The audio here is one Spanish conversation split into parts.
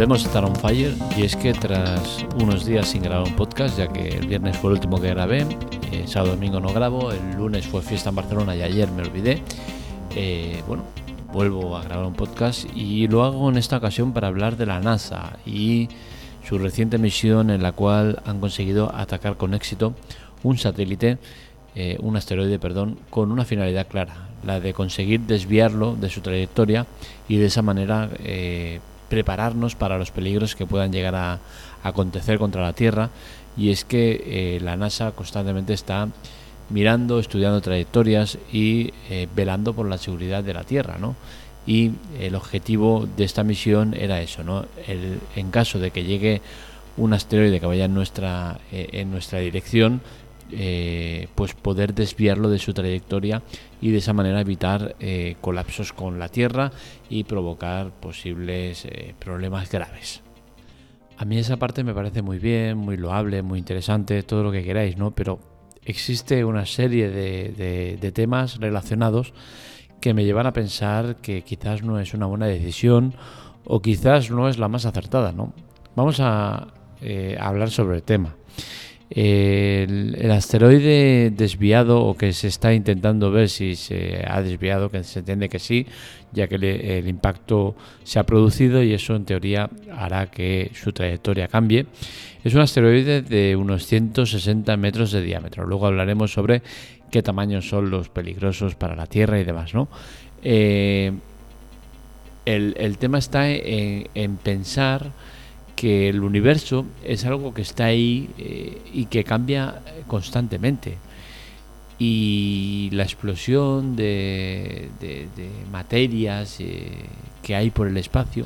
Volvemos a estar on fire y es que tras unos días sin grabar un podcast, ya que el viernes fue el último que grabé, el sábado domingo no grabo, el lunes fue fiesta en Barcelona y ayer me olvidé, eh, bueno, vuelvo a grabar un podcast y lo hago en esta ocasión para hablar de la NASA y su reciente misión en la cual han conseguido atacar con éxito un satélite, eh, un asteroide, perdón, con una finalidad clara, la de conseguir desviarlo de su trayectoria y de esa manera eh, prepararnos para los peligros que puedan llegar a, acontecer contra la Tierra. Y es que eh, la NASA constantemente está mirando, estudiando trayectorias y eh, velando por la seguridad de la Tierra, ¿no? Y el objetivo de esta misión era eso, ¿no? En caso de que llegue un asteroide que vaya en nuestra, eh, en nuestra dirección, eh, pues poder desviarlo de su trayectoria y de esa manera evitar eh, colapsos con la Tierra y provocar posibles eh, problemas graves. A mí esa parte me parece muy bien, muy loable, muy interesante, todo lo que queráis, ¿no? Pero existe una serie de, de, temas relacionados que me llevan a pensar que quizás no es una buena decisión o quizás no es la más acertada, ¿no? Vamos a hablar sobre el tema. El, asteroide desviado o que se está intentando ver si se ha desviado, que se entiende que sí, ya que el impacto se ha producido y eso en teoría hará que su trayectoria cambie. Es un asteroide de unos 160 metros de diámetro. Luego hablaremos sobre qué tamaños son los peligrosos para la Tierra y demás, ¿no? Eh, el, tema está en pensar que el universo es algo que está ahí eh, y que cambia constantemente. Y la explosión de, materias eh, que hay por el espacio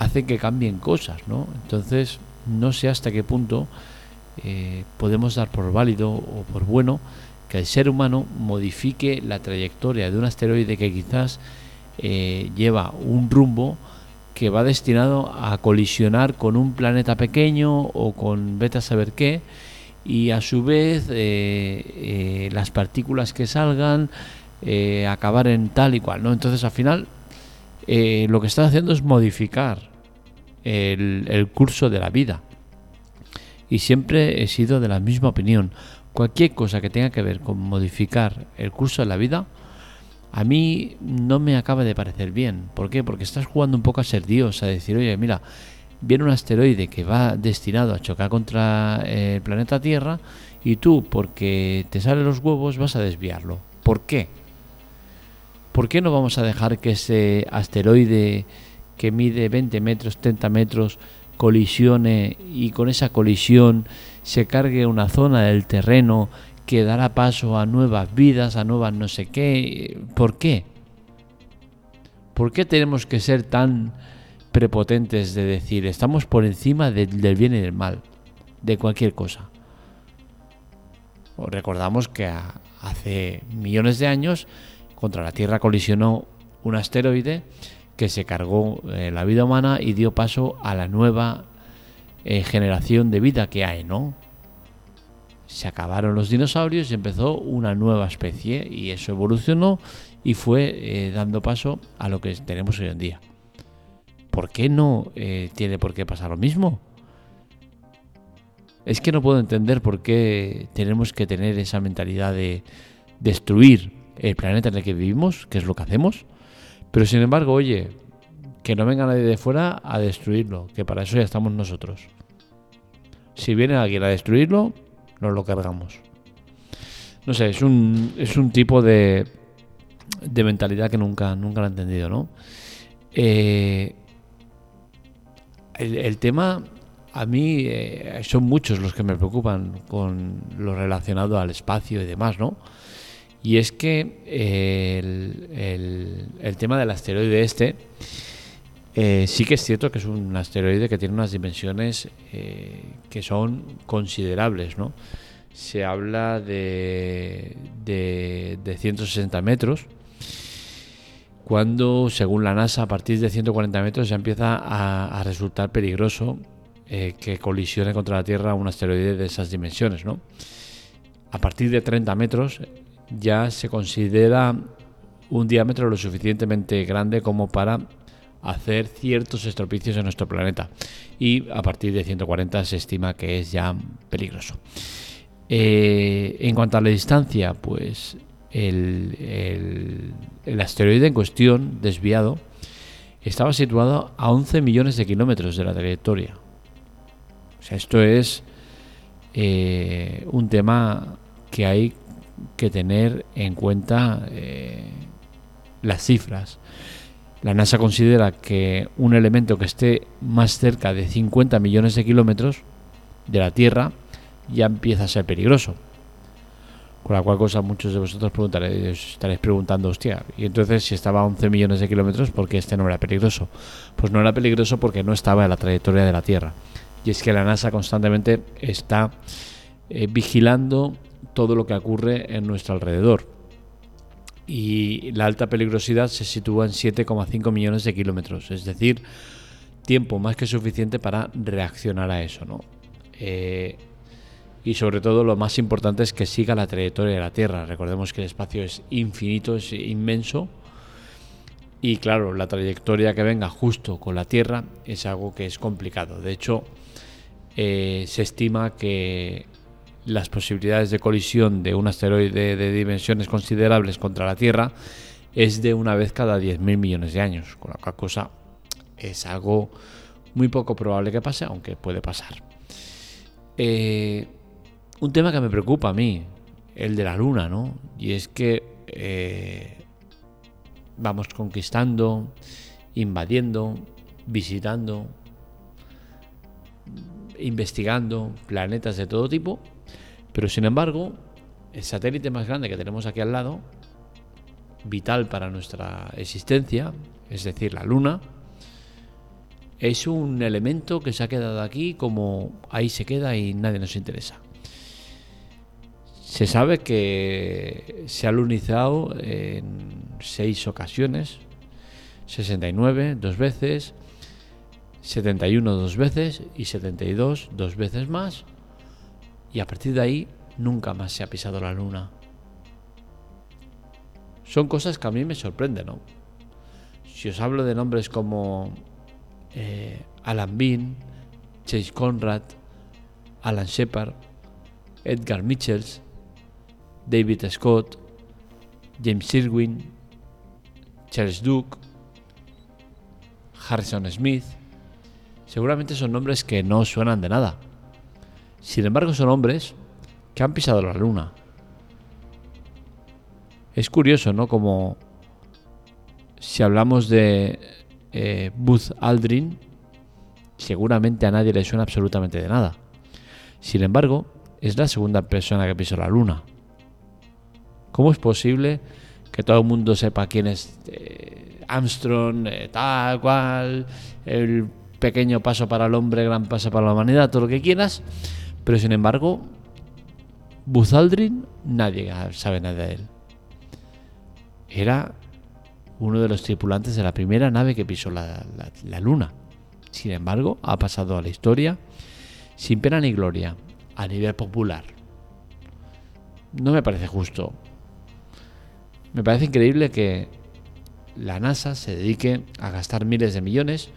hace que cambien cosas, ¿no? Entonces, no sé hasta qué punto eh, podemos dar por válido o por bueno que el ser humano modifique la trayectoria de un asteroide que quizás lleva un rumbo que va destinado a colisionar con un planeta pequeño o con vete a saber qué y a su vez eh, eh, las partículas que salgan eh, acabar en tal y cual no entonces al final lo que están haciendo es modificar el, el curso de la vida. Y siempre he sido de la misma opinión. Cualquier cosa que tenga que ver con modificar el curso de la vida a mí no me acaba de parecer bien. ¿Por qué? Porque estás jugando un poco a ser Dios, a decir, oye, mira, viene un asteroide que va destinado a chocar contra el planeta Tierra y tú, porque te salen los huevos, vas a desviarlo. ¿Por qué? ¿Por qué no vamos a dejar que ese asteroide que mide 20 metros, 30 metros, colisione y con esa colisión se cargue una zona del terreno que dará paso a nuevas vidas, a nuevas no sé qué. ¿Por qué? ¿Por qué tenemos que ser tan prepotentes de decir estamos por encima de, del bien y del mal, de cualquier cosa? Os recordamos que hace millones de años contra la Tierra colisionó un asteroide que se cargó eh, la vida humana y dio paso a la nueva eh, generación de vida que hay, ¿no? Se acabaron los dinosaurios y empezó una nueva especie y eso evolucionó y fue eh, dando paso a lo que tenemos hoy en día. ¿Por qué no eh, tiene por qué pasar lo mismo? Es que no puedo entender por qué tenemos que tener esa mentalidad de destruir el planeta en el que vivimos, que es lo que hacemos, pero sin embargo, oye, que no venga nadie de fuera a destruirlo, que para eso ya estamos nosotros. Si viene alguien a destruirlo, nos lo cargamos. No sé, es un, es un tipo de, de mentalidad que nunca, nunca lo he entendido, ¿no? Eh, el, tema, a mí, eh, son muchos los que me preocupan con lo relacionado al espacio y demás, ¿no? Y es que el, el, el, tema del asteroide este, eh, sí que es cierto que es un asteroide que tiene unas dimensiones eh, que son considerables, ¿no? Se habla de, de, de, 160 metros, cuando, según la NASA, a partir de 140 metros ya empieza a, resultar peligroso eh, que colisione contra la Tierra un asteroide de esas dimensiones, ¿no? A partir de 30 metros ya se considera un diámetro lo suficientemente grande como para hacer ciertos estropicios en nuestro planeta. Y a partir de 140 se estima que es ya peligroso. Eh, en cuanto a la distancia, pues el, asteroide en cuestión, desviado, estaba situado a 11 millones de kilómetros de la trayectoria. O sea, esto es eh, un tema que hay que tener en cuenta eh, las cifras. La NASA considera que un elemento que esté más cerca de 50 millones de kilómetros de la Tierra ya empieza a ser peligroso. Con la cual cosa muchos de vosotros preguntaréis, estaréis preguntando, hostia, y entonces si estaba a 11 millones de kilómetros, ¿por qué este no era peligroso? Pues no era peligroso porque no estaba en la trayectoria de la Tierra. Y es que la NASA constantemente está eh, vigilando todo lo que ocurre en nuestro alrededor. Y la alta peligrosidad se sitúa en 7,5 millones de kilómetros, es decir, tiempo más que suficiente para reaccionar a eso. ¿no? Eh, y sobre todo lo más importante es que siga la trayectoria de la Tierra. Recordemos que el espacio es infinito, es inmenso. Y claro, la trayectoria que venga justo con la Tierra es algo que es complicado. De hecho, eh, se estima que las posibilidades de colisión de un asteroide de dimensiones considerables contra la Tierra es de una vez cada 10.000 millones de años, con la cosa es algo muy poco probable que pase, aunque puede pasar. Eh, un tema que me preocupa a mí, el de la Luna, ¿no? Y es que eh, vamos conquistando, invadiendo, visitando, investigando planetas de todo tipo pero sin embargo, el satélite más grande que tenemos aquí al lado, vital para nuestra existencia, es decir, la Luna, es un elemento que se ha quedado aquí como ahí se queda y nadie nos interesa. Se sabe que se ha lunizado en seis ocasiones, 69 dos veces, 71 dos veces y 72 dos veces más, y a partir de ahí nunca más se ha pisado la luna. Son cosas que a mí me sorprenden, ¿no? Si os hablo de nombres como eh, Alan Bean, Chase Conrad, Alan Shepard, Edgar Mitchells, David Scott, James Irwin, Charles Duke, Harrison Smith, seguramente son nombres que no suenan de nada. Sin embargo, son hombres que han pisado la luna. Es curioso, ¿no? Como si hablamos de eh, Buzz Aldrin, seguramente a nadie le suena absolutamente de nada. Sin embargo, es la segunda persona que pisó la luna. ¿Cómo es posible que todo el mundo sepa quién es eh, Armstrong, eh, tal cual, el pequeño paso para el hombre, gran paso para la humanidad, todo lo que quieras? Pero sin embargo, Buzz Aldrin, nadie sabe nada de él. Era uno de los tripulantes de la primera nave que pisó la, Luna. Sin embargo, ha pasado a la historia sin pena ni gloria, a nivel popular. No me parece justo. Me parece increíble que la NASA se dedique a gastar miles de millones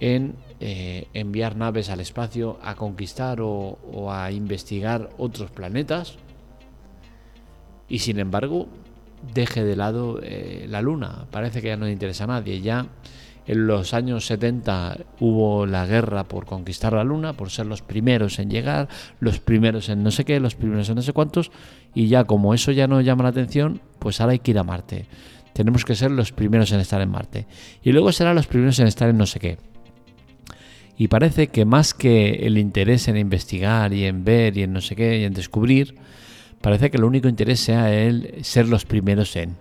en eh, enviar naves al espacio a conquistar o, a investigar otros planetas y sin embargo deje de lado eh, la Luna. Parece que ya no le interesa a nadie. Ya en los años 70 hubo la guerra por conquistar la Luna, por ser los primeros en llegar, los primeros en no sé qué, los primeros en no sé cuántos, y ya como eso ya no llama la atención, pues ahora hay que ir a Marte. Tenemos que ser los primeros en estar en Marte. Y luego serán los primeros en estar en no sé qué. Y parece que más que el interés en investigar y en ver y en no sé qué y en descubrir, parece que el único interés sea el ser los primeros en.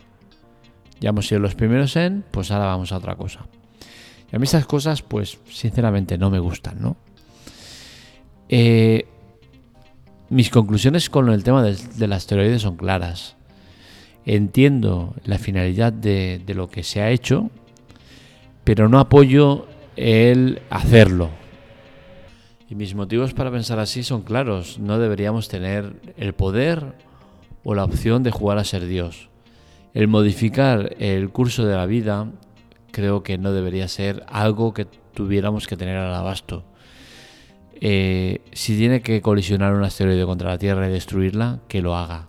Ya hemos sido los primeros en, pues ahora vamos a otra cosa. Y a mí esas cosas, pues sinceramente no me gustan, ¿no? Eh, mis conclusiones con el tema del, asteroide son claras. Entiendo la finalidad de, de lo que se ha hecho, pero no apoyo el hacerlo. Y mis motivos para pensar así son claros. No deberíamos tener el poder o la opción de jugar a ser Dios. El modificar el curso de la vida creo que no debería ser algo que tuviéramos que tener al abasto. Eh, si tiene que colisionar un asteroide contra la Tierra y destruirla, que lo haga.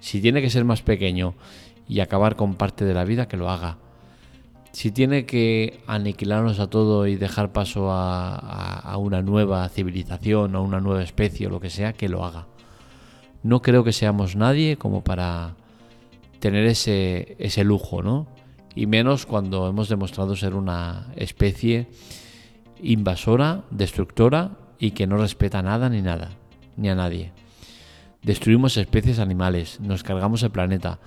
Si tiene que ser más pequeño y acabar con parte de la vida, que lo haga. Si tiene que aniquilarnos a todo y dejar paso a, una nueva civilización, a una nueva especie o lo que sea, que lo haga. No creo que seamos nadie como para tener ese, ese lujo, ¿no? Y menos cuando hemos demostrado ser una especie invasora, destructora y que no respeta nada ni nada, ni a nadie. Destruimos especies animales, nos cargamos el planeta,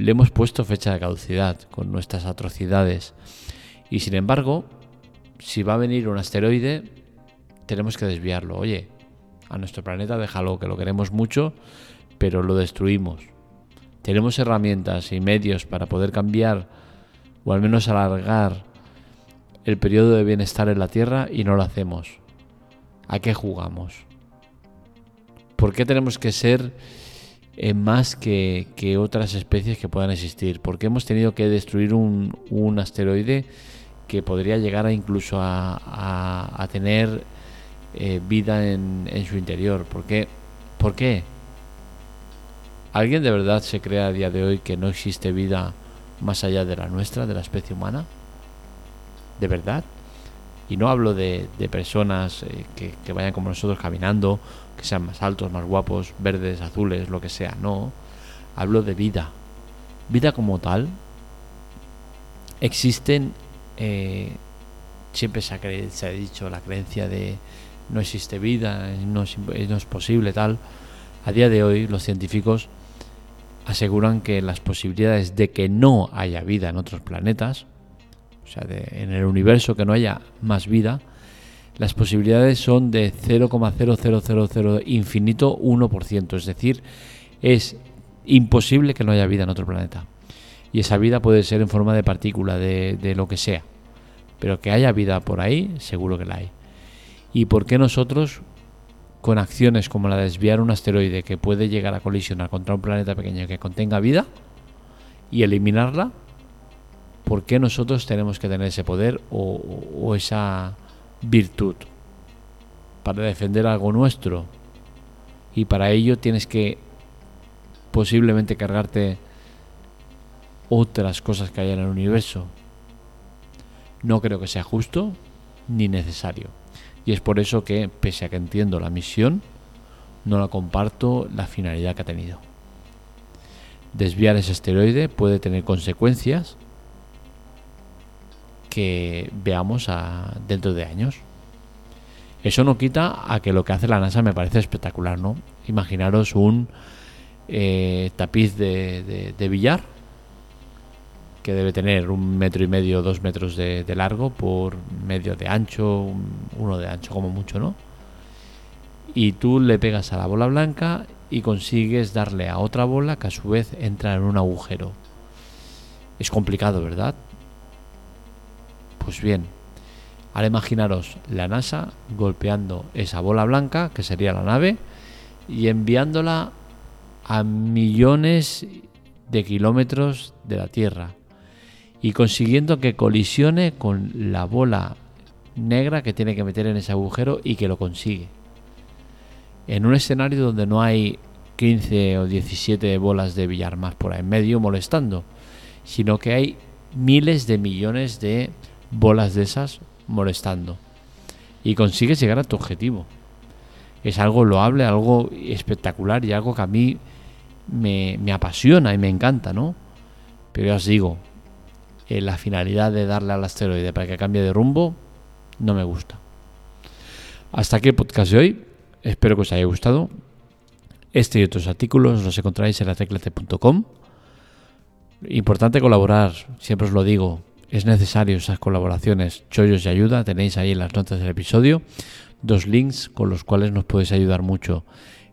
le hemos puesto fecha de caducidad con nuestras atrocidades. Y sin embargo, si va a venir un asteroide, tenemos que desviarlo. Oye, a nuestro planeta déjalo, que lo queremos mucho, pero lo destruimos. Tenemos herramientas y medios para poder cambiar o al menos alargar el periodo de bienestar en la Tierra y no lo hacemos. ¿A qué jugamos? ¿Por qué tenemos que ser eh, más que, otras especies que puedan existir? ¿Por qué hemos tenido que destruir un, asteroide que podría llegar a incluso a, tener eh, vida en, su interior? ¿Por qué? ¿Por qué? ¿Alguien de verdad se cree a día de hoy que no existe vida más allá de la nuestra, de la especie humana? ¿De verdad? Y no hablo de, personas eh, que, vayan como nosotros caminando, que sean más altos, más guapos, verdes, azules, lo que sea. No. Hablo de vida. Vida como tal. Existen. Eh, siempre se ha, se ha, dicho la creencia de no existe vida, no es, no es posible, tal. A día de hoy, los científicos aseguran que las posibilidades de que no haya vida en otros planetas o sea, en el universo que no haya más vida, las posibilidades son de 0,0000 infinito 1%, es decir, es imposible que no haya vida en otro planeta. Y esa vida puede ser en forma de partícula, de, de lo que sea. Pero que haya vida por ahí, seguro que la hay. ¿Y por qué nosotros, con acciones como la de desviar un asteroide que puede llegar a colisionar contra un planeta pequeño que contenga vida y eliminarla, ¿por qué nosotros tenemos que tener ese poder o, esa virtud? Para defender algo nuestro. Y para ello tienes que posiblemente cargarte otras cosas que hay en el universo. No creo que sea justo ni necesario. Y es por eso que, pese a que entiendo la misión, no la comparto la finalidad que ha tenido. Desviar ese asteroide puede tener consecuencias que veamos a, dentro de años. Eso no quita a que lo que hace la NASA me parece espectacular, ¿no? Imaginaros un eh, tapiz de, billar que debe tener un metro y medio, dos metros de, de, largo por medio de ancho, uno de ancho como mucho, ¿no? Y tú le pegas a la bola blanca y consigues darle a otra bola que a su vez entra en un agujero. Es complicado, ¿verdad? Pues bien, ahora imaginaros la NASA golpeando esa bola blanca, que sería la nave, y enviándola a millones de kilómetros de la Tierra y consiguiendo que colisione con la bola negra que tiene que meter en ese agujero y que lo consigue. En un escenario donde no hay 15 o 17 bolas de billar más por ahí en medio molestando, sino que hay miles de millones de bolas de esas molestando. Y consigues llegar a tu objetivo. Es algo loable, algo espectacular y algo que a mí me, apasiona y me encanta, ¿no? Pero ya os digo, eh, la finalidad de darle al asteroide para que cambie de rumbo no me gusta. Hasta aquí el podcast de hoy. Espero que os haya gustado. Este y otros artículos los encontráis en la teclate.com. Importante colaborar, siempre os lo digo es necesario esas colaboraciones, chollos y ayuda, tenéis ahí en las notas del episodio dos links con los cuales nos podéis ayudar mucho.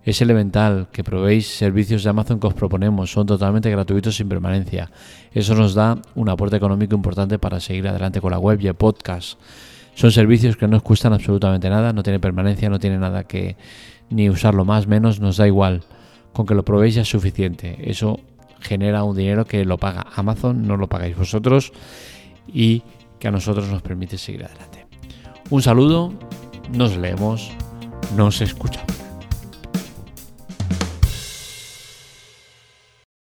Es elemental que probéis servicios de Amazon que os proponemos, son totalmente gratuitos sin permanencia. Eso nos da un aporte económico importante para seguir adelante con la web y el podcast. Son servicios que no os cuestan absolutamente nada, no tiene permanencia, no tiene nada que ni usarlo más, menos, nos da igual. Con que lo probéis ya es suficiente. Eso genera un dinero que lo paga Amazon, no lo pagáis vosotros y que a nosotros nos permite seguir adelante. Un saludo, nos leemos, nos escuchamos.